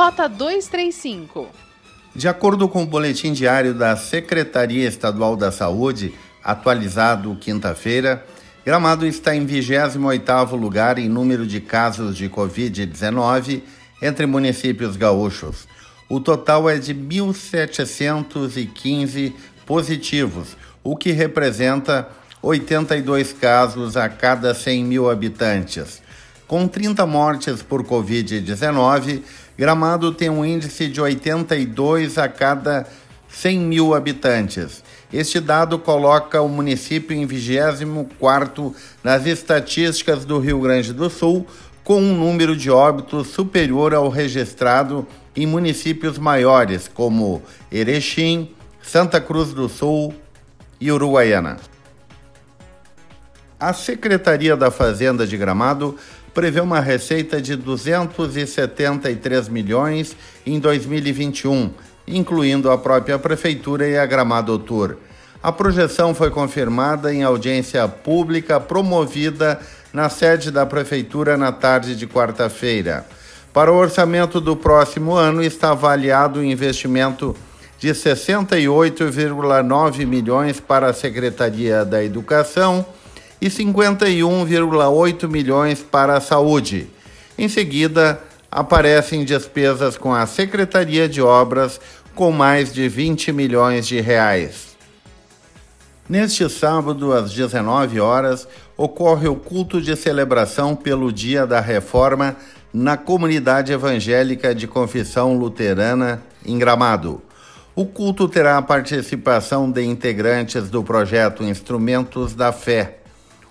Rota 235. De acordo com o boletim diário da Secretaria Estadual da Saúde, atualizado quinta-feira, Gramado está em 28º lugar em número de casos de COVID-19 entre municípios gaúchos. O total é de 1.715 positivos, o que representa 82 casos a cada 100 mil habitantes. Com 30 mortes por Covid-19, Gramado tem um índice de 82 a cada 100 mil habitantes. Este dado coloca o município em 24 nas estatísticas do Rio Grande do Sul, com um número de óbitos superior ao registrado em municípios maiores, como Erechim, Santa Cruz do Sul e Uruguaiana. A Secretaria da Fazenda de Gramado prevê uma receita de 273 milhões em 2021, incluindo a própria prefeitura e a Gramado Tour. A projeção foi confirmada em audiência pública promovida na sede da prefeitura na tarde de quarta-feira. Para o orçamento do próximo ano está avaliado o investimento de 68,9 milhões para a Secretaria da Educação e 51,8 milhões para a saúde. Em seguida, aparecem despesas com a Secretaria de Obras com mais de 20 milhões de reais. Neste sábado, às 19 horas, ocorre o culto de celebração pelo Dia da Reforma na comunidade evangélica de confissão luterana em Gramado. O culto terá a participação de integrantes do projeto Instrumentos da Fé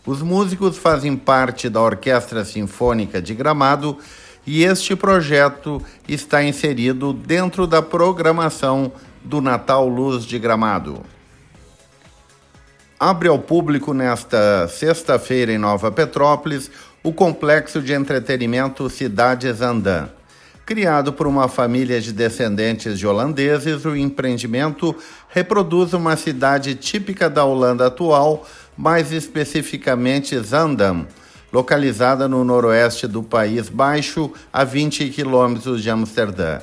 os músicos fazem parte da Orquestra Sinfônica de Gramado e este projeto está inserido dentro da programação do Natal Luz de Gramado. Abre ao público nesta sexta-feira em Nova Petrópolis o complexo de entretenimento Cidades Andan. Criado por uma família de descendentes de holandeses, o empreendimento reproduz uma cidade típica da Holanda atual, mais especificamente Zandam, localizada no noroeste do País Baixo, a 20 quilômetros de Amsterdã.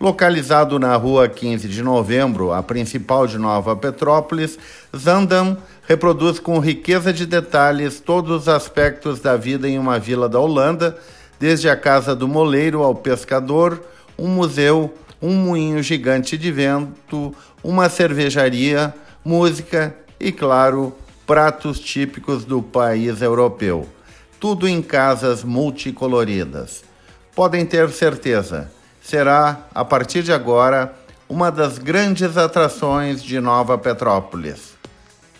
Localizado na rua 15 de novembro, a principal de Nova Petrópolis, Zandam reproduz com riqueza de detalhes todos os aspectos da vida em uma vila da Holanda, desde a casa do moleiro ao pescador, um museu, um moinho gigante de vento, uma cervejaria, música e, claro, pratos típicos do país europeu, tudo em casas multicoloridas. Podem ter certeza, será, a partir de agora, uma das grandes atrações de Nova Petrópolis.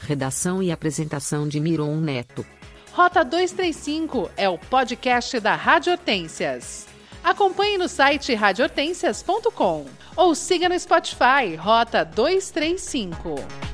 Redação e apresentação de Miron Neto. Rota 235 é o podcast da Rádio Hortências. Acompanhe no site radiohortências.com ou siga no Spotify Rota 235.